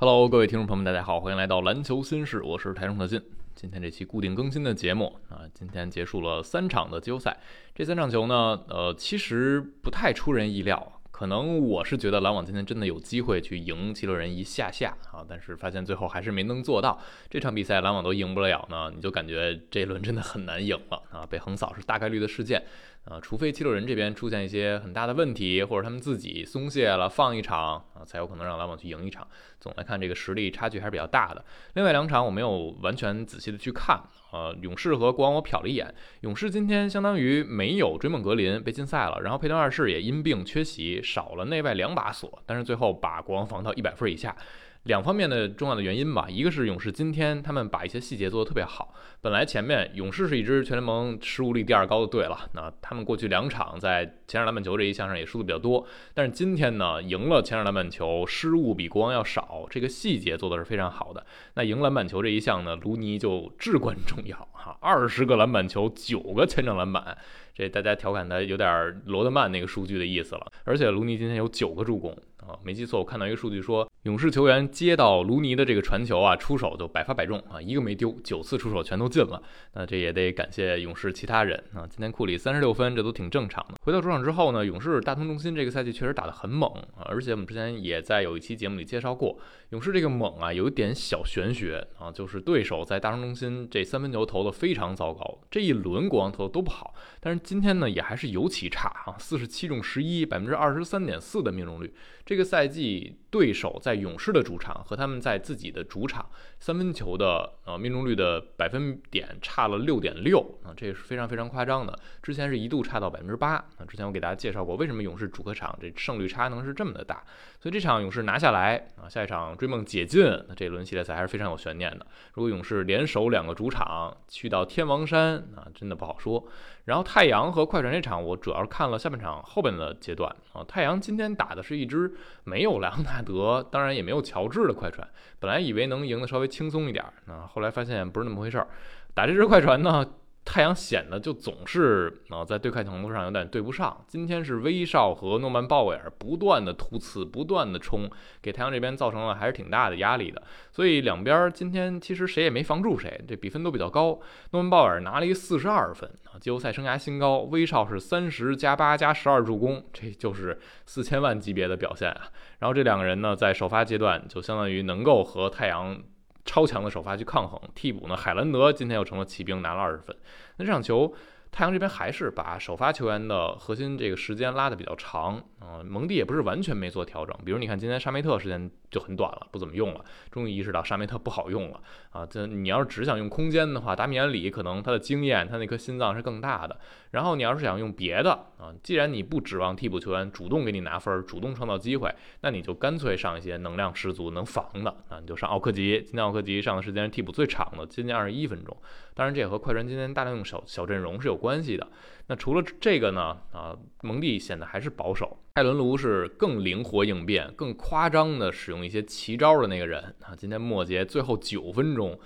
Hello，各位听众朋友们，大家好，欢迎来到篮球新事，我是台中特进。今天这期固定更新的节目啊，今天结束了三场的季后赛，这三场球呢，呃，其实不太出人意料。可能我是觉得篮网今天真的有机会去赢七六人一下下啊，但是发现最后还是没能做到。这场比赛篮网都赢不了呢，你就感觉这一轮真的很难赢了啊！被横扫是大概率的事件啊，除非七六人这边出现一些很大的问题，或者他们自己松懈了放一场啊，才有可能让篮网去赢一场。总来看，这个实力差距还是比较大的。另外两场我没有完全仔细的去看。呃，勇士和国王我瞟了一眼，勇士今天相当于没有追梦格林被禁赛了，然后佩顿二世也因病缺席，少了内外两把锁，但是最后把国王防到一百分以下。两方面的重要的原因吧，一个是勇士今天他们把一些细节做得特别好。本来前面勇士是一支全联盟失误率第二高的队了，那他们过去两场在前场篮板球这一项上也输的比较多，但是今天呢赢了前场篮板球，失误比国王要少，这个细节做的是非常好的。那赢篮板球这一项呢，卢尼就至关重要哈，二十个篮板球，九个前场篮板，这大家调侃他有点罗德曼那个数据的意思了。而且卢尼今天有九个助攻啊，没记错，我看到一个数据说。勇士球员接到卢尼的这个传球啊，出手就百发百中啊，一个没丢，九次出手全都进了。那这也得感谢勇士其他人啊。今天库里三十六分，这都挺正常的。回到主场之后呢，勇士大通中心这个赛季确实打得很猛啊，而且我们之前也在有一期节目里介绍过，勇士这个猛啊，有一点小玄学啊，就是对手在大通中心这三分球投的非常糟糕，这一轮国王投的都不好，但是今天呢也还是尤其差啊，四十七中十一，百分之二十三点四的命中率。这个赛季对手在勇士的主场和他们在自己的主场三分球的呃命中率的百分点差了六点六啊，这也是非常非常夸张的。之前是一度差到百分之八啊。之前我给大家介绍过，为什么勇士主客场这胜率差能是这么的大。所以这场勇士拿下来啊，下一场追梦解禁，那这轮系列赛还是非常有悬念的。如果勇士联手两个主场去到天王山啊，真的不好说。然后太阳和快船这场，我主要是看了下半场后边的阶段啊。太阳今天打的是一支没有莱昂纳德，当然也没有乔治的快船。本来以为能赢得稍微轻松一点，啊，后来发现不是那么回事儿。打这支快船呢？太阳显得就总是啊，在对抗程度上有点对不上。今天是威少和诺曼鲍威尔不断的突刺，不断的冲，给太阳这边造成了还是挺大的压力的。所以两边今天其实谁也没防住谁，这比分都比较高。诺曼鲍尔拿了一四十二分啊，季后赛生涯新高。威少是三十加八加十二助攻，这就是四千万级别的表现啊。然后这两个人呢，在首发阶段就相当于能够和太阳。超强的首发去抗衡，替补呢？海兰德今天又成了骑兵，拿了二十分。那这场球。太阳这边还是把首发球员的核心这个时间拉的比较长啊，蒙蒂也不是完全没做调整，比如你看今天沙梅特时间就很短了，不怎么用了，终于意识到沙梅特不好用了啊。这你要是只想用空间的话，达米安里可能他的经验，他那颗心脏是更大的。然后你要是想用别的啊，既然你不指望替补球员主动给你拿分，主动创造机会，那你就干脆上一些能量十足、能防的啊，你就上奥克吉。今天奥克吉上的时间是替补最长的，接近二十一分钟。当然这也和快船今天大量用小小阵容是有。关系的，那除了这个呢？啊，蒙蒂显得还是保守，泰伦卢是更灵活应变、更夸张的使用一些奇招的那个人啊。今天末节最后九分钟。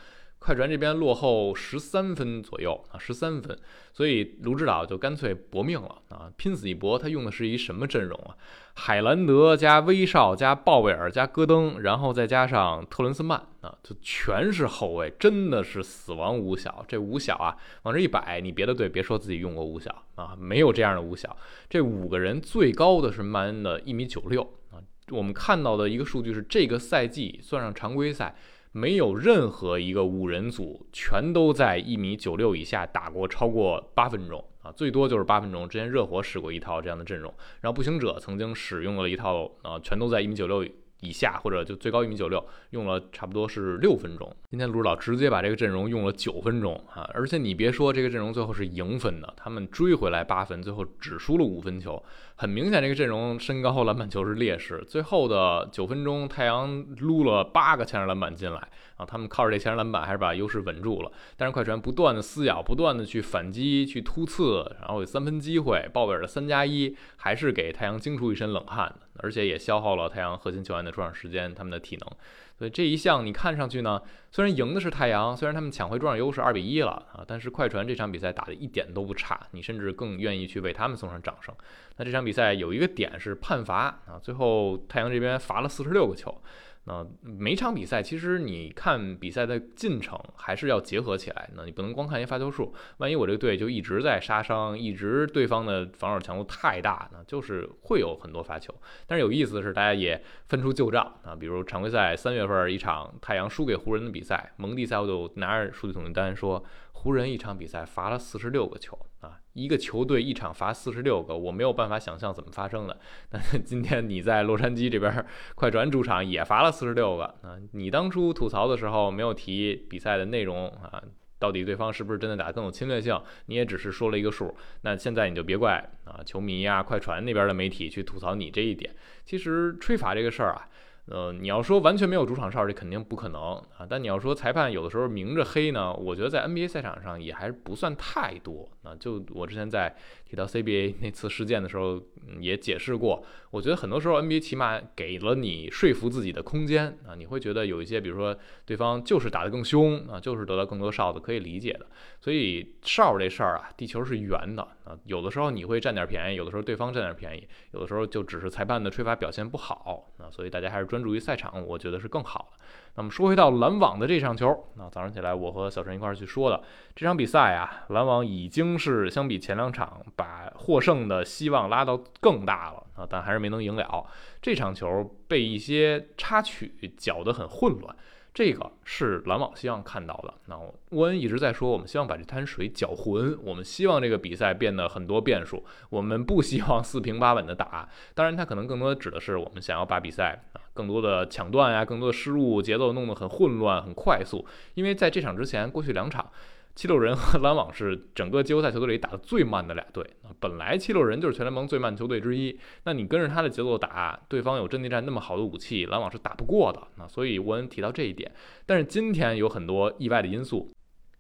快船这边落后十三分左右啊，十三分，所以卢指导就干脆搏命了啊，拼死一搏。他用的是一什么阵容啊？海兰德加威少加鲍威尔加戈登，然后再加上特伦斯曼啊，就全是后卫，真的是死亡五小。这五小啊，往这一摆，你别的队别说自己用过五小啊，没有这样的五小。这五个人最高的是曼恩的一米九六啊。我们看到的一个数据是，这个赛季算上常规赛。没有任何一个五人组全都在一米九六以下打过超过八分钟啊，最多就是八分钟。之前热火使过一套这样的阵容，然后步行者曾经使用了一套啊，全都在一米九六。以下或者就最高一米九六，用了差不多是六分钟。今天卢指导直接把这个阵容用了九分钟啊！而且你别说，这个阵容最后是赢分的，他们追回来八分，最后只输了五分球。很明显，这个阵容身高篮板球是劣势。最后的九分钟，太阳撸了八个前场篮板进来啊！他们靠着这前场篮板还是把优势稳住了。但是快船不断的撕咬，不断的去反击、去突刺，然后有三分机会，鲍威尔的三加一还是给太阳惊出一身冷汗。而且也消耗了太阳核心球员的出场时间，他们的体能。所以这一项你看上去呢，虽然赢的是太阳，虽然他们抢回主场优势二比一了啊，但是快船这场比赛打的一点都不差，你甚至更愿意去为他们送上掌声。那这场比赛有一个点是判罚啊，最后太阳这边罚了四十六个球。那每场比赛其实你看比赛的进程还是要结合起来，那你不能光看一发球数。万一我这个队就一直在杀伤，一直对方的防守强度太大，那就是会有很多罚球。但是有意思的是，大家也分出旧账啊，比如常规赛三月份一场太阳输给湖人的比赛，蒙蒂赛后就拿着数据统计单说，湖人一场比赛罚了四十六个球啊。一个球队一场罚四十六个，我没有办法想象怎么发生的。那 今天你在洛杉矶这边快船主场也罚了四十六个啊！你当初吐槽的时候没有提比赛的内容啊，到底对方是不是真的打更有侵略性？你也只是说了一个数。那现在你就别怪啊，球迷呀、快船那边的媒体去吐槽你这一点。其实吹罚这个事儿啊。呃，你要说完全没有主场哨，这肯定不可能啊。但你要说裁判有的时候明着黑呢，我觉得在 NBA 赛场上也还是不算太多啊。就我之前在提到 CBA 那次事件的时候，也解释过，我觉得很多时候 NBA 起码给了你说服自己的空间啊。你会觉得有一些，比如说对方就是打得更凶啊，就是得到更多哨子，可以理解的。所以哨这事儿啊，地球是圆的啊，有的时候你会占点便宜，有的时候对方占点便宜，有的时候就只是裁判的吹罚表现不好啊。所以大家还是。专注于赛场，我觉得是更好的。那么说回到篮网的这场球，那早上起来我和小陈一块儿去说的这场比赛啊，篮网已经是相比前两场把获胜的希望拉到更大了啊，但还是没能赢了。这场球被一些插曲搅得很混乱。这个是篮网希望看到的。那沃恩一直在说，我们希望把这滩水搅浑，我们希望这个比赛变得很多变数，我们不希望四平八稳的打。当然，他可能更多的指的是我们想要把比赛啊更多的抢断呀，更多的失误，节奏弄得很混乱、很快速。因为在这场之前，过去两场。七六人和篮网是整个季后赛球队里打的最慢的俩队本来七六人就是全联盟最慢球队之一，那你跟着他的节奏打，对方有阵地战那么好的武器，篮网是打不过的。那所以沃恩提到这一点，但是今天有很多意外的因素。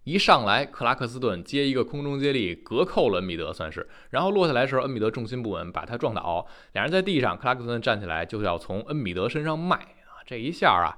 一上来，克拉克斯顿接一个空中接力，隔扣了恩比德，算是。然后落下来的时候，恩比德重心不稳，把他撞倒。两人在地上，克拉克斯顿站起来就要从恩比德身上迈啊，这一下啊。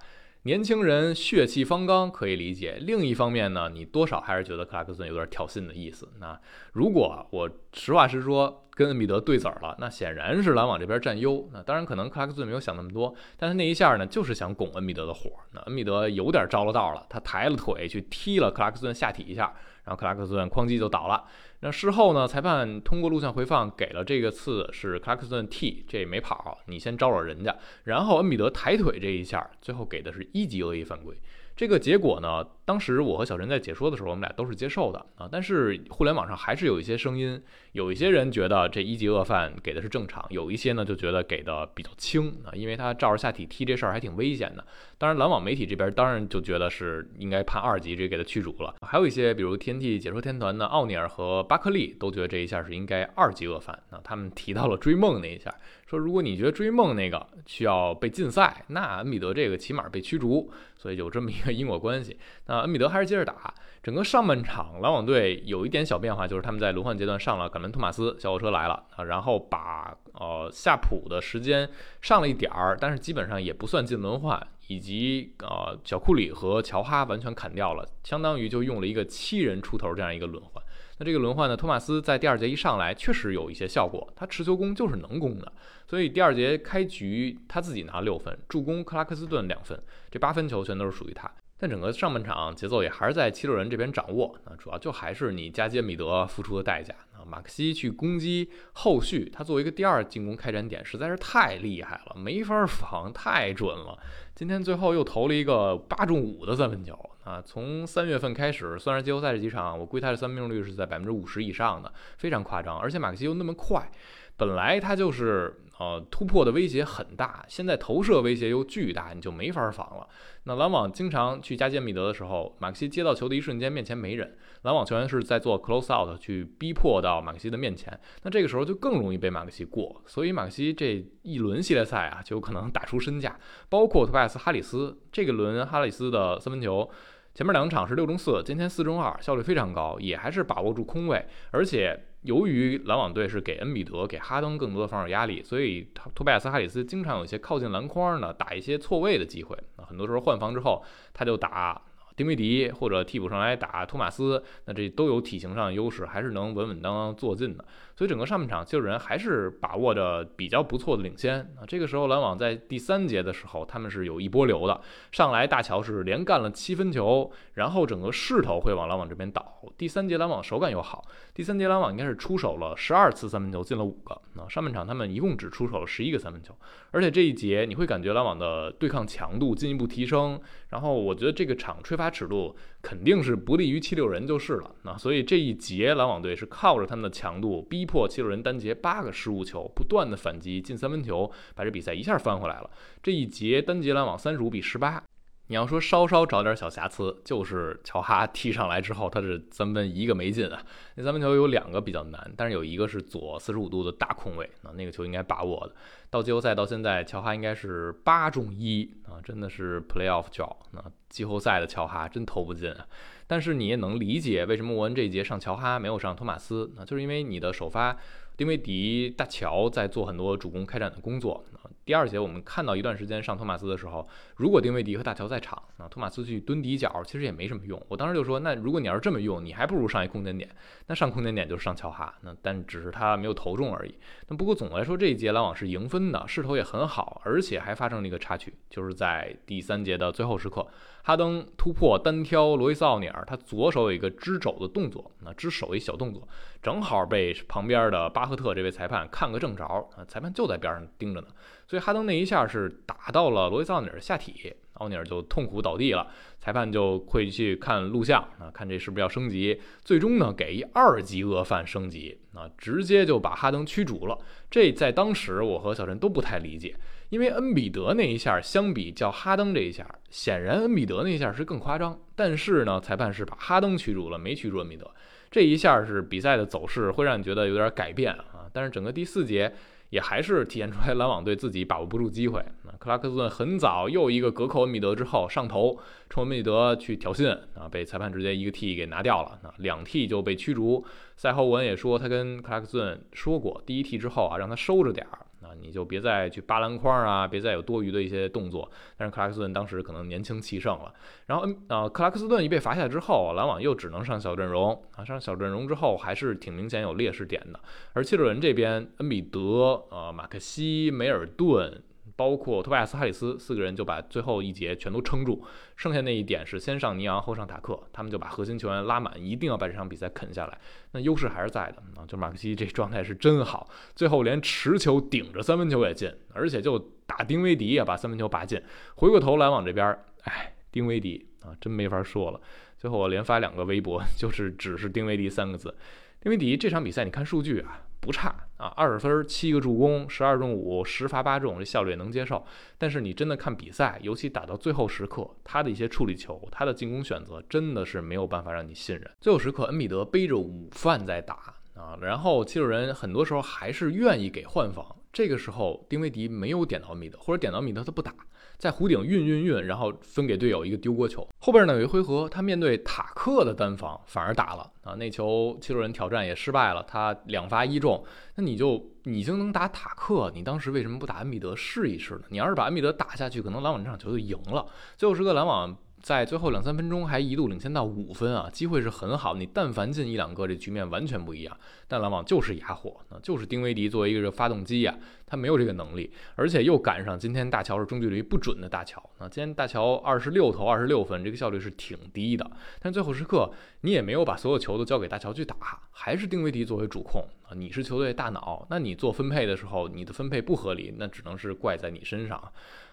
年轻人血气方刚可以理解，另一方面呢，你多少还是觉得克拉克森有点挑衅的意思。那如果我实话实说，跟恩比德对子儿了，那显然是篮网这边占优。那当然可能克拉克森没有想那么多，但他那一下呢，就是想拱恩比德的火。那恩比德有点着了道了，他抬了腿去踢了克拉克森下体一下，然后克拉克森哐叽就倒了。那事后呢？裁判通过录像回放给了这个次是克拉克斯顿 T，这没跑，你先招惹人家。然后恩比德抬腿这一下，最后给的是一级恶意犯规。这个结果呢？当时我和小陈在解说的时候，我们俩都是接受的啊。但是互联网上还是有一些声音，有一些人觉得这一级恶犯给的是正常，有一些呢就觉得给的比较轻啊，因为他照着下体踢这事儿还挺危险的。当然，篮网媒体这边当然就觉得是应该判二级，这给他驱逐了。还有一些比如 TNT 解说天团的奥尼尔和巴克利都觉得这一下是应该二级恶犯那。他们提到了追梦那一下，说如果你觉得追梦那个需要被禁赛，那恩比德这个起码被驱逐，所以有这么一个因果关系。那恩比德还是接着打。整个上半场，篮网队有一点小变化，就是他们在轮换阶段上了凯文·托马斯，小火车来了啊，然后把呃夏普的时间上了一点儿，但是基本上也不算进轮换，以及呃小库里和乔哈完全砍掉了，相当于就用了一个七人出头这样一个轮换。那这个轮换呢，托马斯在第二节一上来确实有一些效果，他持球攻就是能攻的，所以第二节开局他自己拿六分，助攻克拉克斯顿两分，这八分球全都是属于他。但整个上半场节奏也还是在七六人这边掌握，那主要就还是你加杰米德付出的代价啊。马克西去攻击后续，他作为一个第二进攻开展点实在是太厉害了，没法防，太准了。今天最后又投了一个八中五的三分球啊！从三月份开始，算是季后赛这几场，我估计他的三分命中率是在百分之五十以上的，非常夸张。而且马克西又那么快，本来他就是。呃，突破的威胁很大，现在投射威胁又巨大，你就没法防了。那篮网经常去加杰米德的时候，马克西接到球的一瞬间，面前没人，篮网球员是在做 close out 去逼迫到马克西的面前，那这个时候就更容易被马克西过。所以马克西这一轮系列赛啊，就有可能打出身价。包括托帕斯哈里斯这个轮哈里斯的三分球，前面两场是六中四，今天四中二，效率非常高，也还是把握住空位，而且。由于篮网队是给恩比德、给哈登更多的防守压力，所以托拜亚斯·哈里斯经常有一些靠近篮筐呢，打一些错位的机会啊。很多时候换防之后，他就打丁威迪或者替补上来打托马斯，那这都有体型上的优势，还是能稳稳当当坐进的。所以整个上半场，七六人还是把握着比较不错的领先啊。这个时候，篮网在第三节的时候，他们是有一波流的，上来大乔是连干了七分球，然后整个势头会往篮网这边倒。第三节篮网手感又好，第三节篮网应该是出手了十二次三分球，进了五个。那上半场他们一共只出手了十一个三分球，而且这一节你会感觉篮网的对抗强度进一步提升。然后我觉得这个场吹罚尺度肯定是不利于七六人就是了。那所以这一节篮网队是靠着他们的强度逼。迫七六人单节八个失误球，不断的反击进三分球，把这比赛一下翻回来了。这一节单节篮网三十五比十八。你要说稍稍找点小瑕疵，就是乔哈踢上来之后，他是三分一个没进啊。那三分球有两个比较难，但是有一个是左四十五度的大空位啊，那个球应该把握的。到季后赛到现在，乔哈应该是八中一啊，真的是 playoff 脚。那季后赛的乔哈真投不进啊。但是你也能理解为什么沃恩这一节上乔哈没有上托马斯，那就是因为你的首发丁威迪、大乔在做很多主攻开展的工作。第二节我们看到一段时间上托马斯的时候，如果丁威迪和大乔在场，那托马斯去蹲底角其实也没什么用。我当时就说，那如果你要是这么用，你还不如上一空间点。那上空间点就是上乔哈，那但只是他没有投中而已。那不过总的来说，这一节篮网是赢分的，势头也很好，而且还发生了一个插曲，就是在第三节的最后时刻。哈登突破单挑罗伊斯奥尼尔，他左手有一个支肘的动作，那支手一小动作，正好被旁边的巴赫特这位裁判看个正着啊，裁判就在边上盯着呢，所以哈登那一下是打到了罗伊斯奥尼尔下体，奥尼尔就痛苦倒地了，裁判就会去看录像啊，看这是不是要升级，最终呢给一二级恶犯升级啊，直接就把哈登驱逐了，这在当时我和小陈都不太理解。因为恩比德那一下相比较哈登这一下，显然恩比德那一下是更夸张。但是呢，裁判是把哈登驱逐了，没驱逐恩比德。这一下是比赛的走势会让你觉得有点改变啊。但是整个第四节也还是体现出来篮网队自己把握不住机会。那克拉克斯顿很早又一个隔扣恩比德之后上头冲恩比德去挑衅啊，被裁判直接一个 T 给拿掉了。那两 T 就被驱逐。赛后文也说他跟克拉克斯顿说过，第一 T 之后啊，让他收着点儿。啊，你就别再去扒篮筐啊，别再有多余的一些动作。但是克拉克斯顿当时可能年轻气盛了，然后呃，克拉克斯顿一被罚下之后，篮网又只能上小阵容啊，上小阵容之后还是挺明显有劣势点的。而七六人这边，恩比德、呃，马克西、梅尔顿。包括托拜斯、哈里斯四个人就把最后一节全都撑住，剩下那一点是先上尼昂后上塔克，他们就把核心球员拉满，一定要把这场比赛啃下来。那优势还是在的啊，就马克西这状态是真好，最后连持球顶着三分球也进，而且就打丁威迪也把三分球拔进。回过头篮网这边，哎，丁威迪啊，真没法说了。最后我连发两个微博，就是只是丁威迪三个字。丁威迪这场比赛你看数据啊。不差啊，二十分七个助攻，十二中五，十罚八中，这效率也能接受。但是你真的看比赛，尤其打到最后时刻，他的一些处理球，他的进攻选择，真的是没有办法让你信任。最后时刻，恩比德背着午饭在打啊，然后七六人很多时候还是愿意给换防。这个时候，丁威迪没有点到米德，或者点到米德他不打。在弧顶运运运，然后分给队友一个丢锅球。后边呢有一回合，他面对塔克的单防反而打了啊，那球七六人挑战也失败了，他两罚一中。那你就已经能打塔克，你当时为什么不打恩比德试一试呢？你要是把恩比德打下去，可能篮网这场球就赢了。最后时刻篮网。在最后两三分钟还一度领先到五分啊，机会是很好。你但凡进一两个，这局面完全不一样。但篮网就是哑火，那就是丁威迪作为一个发动机呀，他没有这个能力，而且又赶上今天大乔是中距离不准的大乔。那今天大乔二十六投二十六分，这个效率是挺低的。但最后时刻你也没有把所有球都交给大乔去打，还是丁威迪作为主控啊。你是球队大脑，那你做分配的时候，你的分配不合理，那只能是怪在你身上。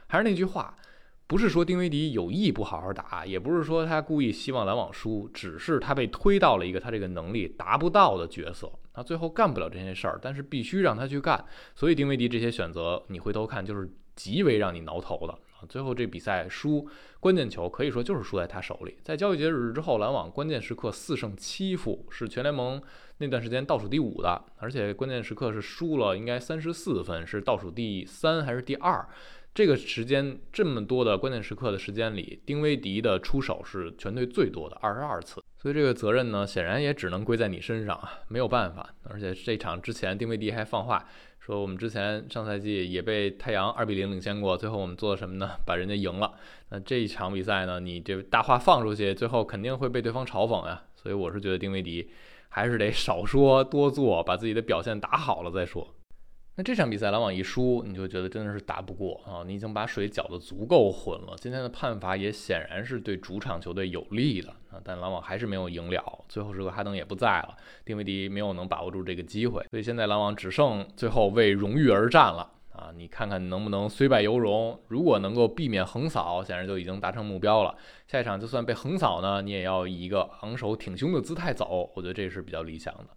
还是那句话。不是说丁威迪有意不好好打，也不是说他故意希望篮网输，只是他被推到了一个他这个能力达不到的角色，他最后干不了这些事儿，但是必须让他去干。所以丁威迪这些选择，你回头看就是极为让你挠头的啊。最后这比赛输关键球，可以说就是输在他手里。在交易截止日之后，篮网关键时刻四胜七负，是全联盟那段时间倒数第五的，而且关键时刻是输了，应该三十四分，是倒数第三还是第二？这个时间这么多的关键时刻的时间里，丁威迪的出手是全队最多的二十二次，所以这个责任呢，显然也只能归在你身上啊，没有办法。而且这场之前，丁威迪还放话说我们之前上赛季也被太阳二比零领先过，最后我们做了什么呢？把人家赢了。那这一场比赛呢，你这大话放出去，最后肯定会被对方嘲讽呀。所以我是觉得丁威迪还是得少说多做，把自己的表现打好了再说。那这场比赛篮网一输，你就觉得真的是打不过啊！你已经把水搅得足够浑了。今天的判罚也显然是对主场球队有利的啊，但篮网还是没有赢了。最后时刻哈登也不在了，丁威迪没有能把握住这个机会，所以现在篮网只剩最后为荣誉而战了啊！你看看能不能虽败犹荣？如果能够避免横扫，显然就已经达成目标了。下一场就算被横扫呢，你也要以一个昂首挺胸的姿态走，我觉得这是比较理想的。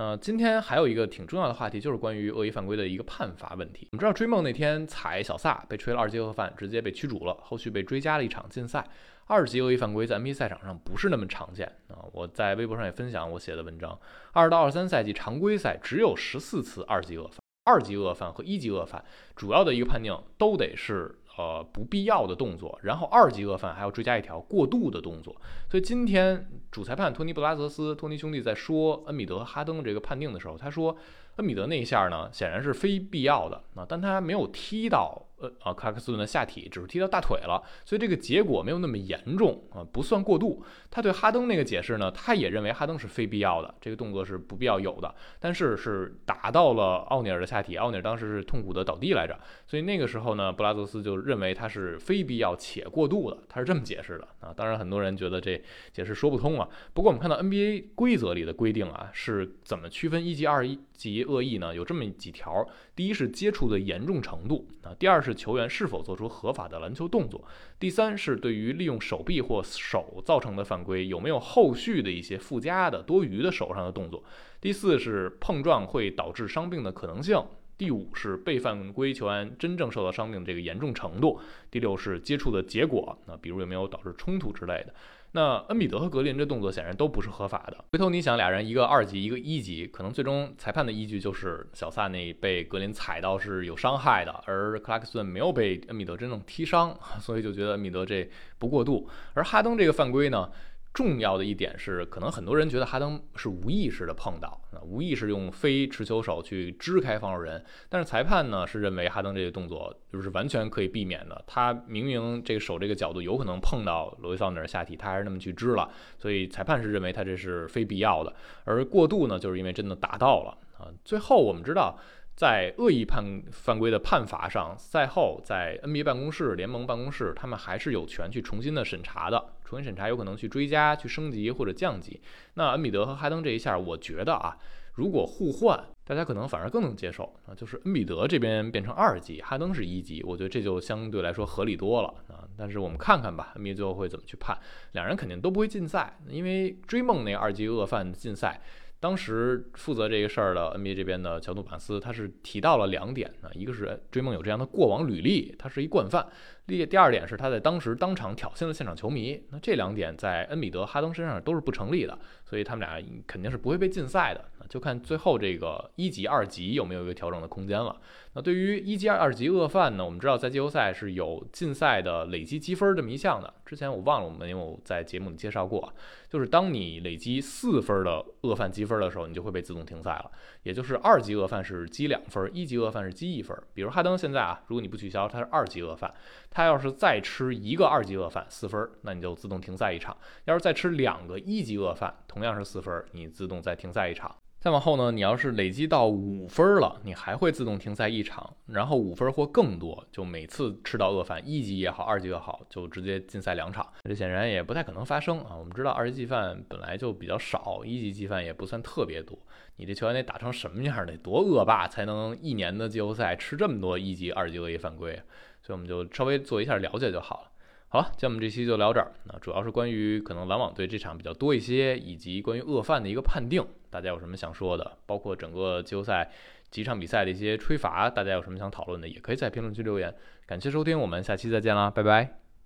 那今天还有一个挺重要的话题，就是关于恶意犯规的一个判罚问题。我们知道追梦那天踩小萨被吹了二级恶犯，直接被驱逐了，后续被追加了一场禁赛。二级恶意犯规在 NBA 赛场上不是那么常见啊！我在微博上也分享我写的文章，二到二三赛季常规赛只有十四次二级恶犯，二级恶犯和一级恶犯主要的一个判定都得是。呃，不必要的动作，然后二级恶犯还要追加一条过度的动作，所以今天主裁判托尼布拉泽斯，托尼兄弟在说恩比德哈登这个判定的时候，他说恩比德那一下呢，显然是非必要的啊，但他没有踢到。呃啊，克拉克斯顿的下体只是踢到大腿了，所以这个结果没有那么严重啊，不算过度。他对哈登那个解释呢，他也认为哈登是非必要的，这个动作是不必要有的，但是是打到了奥尼尔的下体，奥尼尔当时是痛苦的倒地来着，所以那个时候呢，布拉泽斯就认为他是非必要且过度的，他是这么解释的啊。当然很多人觉得这解释说不通啊。不过我们看到 NBA 规则里的规定啊，是怎么区分一级、二一级恶意呢？有这么几条，第一是接触的严重程度啊，第二是。球员是否做出合法的篮球动作？第三是对于利用手臂或手造成的犯规，有没有后续的一些附加的多余的手上的动作？第四是碰撞会导致伤病的可能性？第五是被犯规球员真正受到伤病的这个严重程度？第六是接触的结果，那比如有没有导致冲突之类的？那恩比德和格林这动作显然都不是合法的。回头你想，俩人一个二级，一个一级，可能最终裁判的依据就是小萨那被格林踩到是有伤害的，而克拉克森没有被恩比德真正踢伤，所以就觉得恩比德这不过度。而哈登这个犯规呢？重要的一点是，可能很多人觉得哈登是无意识的碰到，啊，无意识用非持球手去支开防守人，但是裁判呢是认为哈登这个动作就是完全可以避免的。他明明这个手这个角度有可能碰到罗伊·奥尼尔下体，他还是那么去支了，所以裁判是认为他这是非必要的。而过度呢，就是因为真的达到了啊。最后我们知道。在恶意判犯规的判罚上，赛后在 NBA 办公室、联盟办公室，他们还是有权去重新的审查的。重新审查有可能去追加、去升级或者降级。那恩比德和哈登这一下，我觉得啊，如果互换，大家可能反而更能接受啊。就是恩比德这边变成二级，哈登是一级，我觉得这就相对来说合理多了啊。但是我们看看吧，NBA 最后会怎么去判？两人肯定都不会禁赛，因为追梦那二级恶犯禁赛。当时负责这个事儿的 NBA 这边的乔杜马斯，他是提到了两点呢，一个是追梦有这样的过往履历，他是一惯犯；第第二点是他在当时当场挑衅了现场球迷。那这两点在恩比德、哈登身上都是不成立的，所以他们俩肯定是不会被禁赛的。那就看最后这个一级、二级有没有一个调整的空间了。那对于一级、二级恶犯呢？我们知道在季后赛是有禁赛的累积积分这么一项的。之前我忘了我们有在节目里介绍过，就是当你累积四分的恶犯积分的时候，你就会被自动停赛了。也就是二级恶犯是积两分，一级恶犯是积一分。比如哈登现在啊，如果你不取消，他是二级恶犯，他他要是再吃一个二级恶犯四分，那你就自动停赛一场。要是再吃两个一级恶犯，同样是四分，你自动再停赛一场。再往后呢，你要是累积到五分了，你还会自动停赛一场，然后五分或更多，就每次吃到恶犯，一级也好，二级也好，就直接禁赛两场。这显然也不太可能发生啊。我们知道二级计犯本来就比较少，一级计犯也不算特别多。你这球员得打成什么样，得多恶霸才能一年的季后赛吃这么多一级、二级恶意犯规？所以我们就稍微做一下了解就好了。好了，今天我们这期就聊这儿。那主要是关于可能篮网队这场比较多一些，以及关于恶犯的一个判定，大家有什么想说的？包括整个季后赛几场比赛的一些吹罚，大家有什么想讨论的，也可以在评论区留言。感谢收听，我们下期再见啦，拜拜。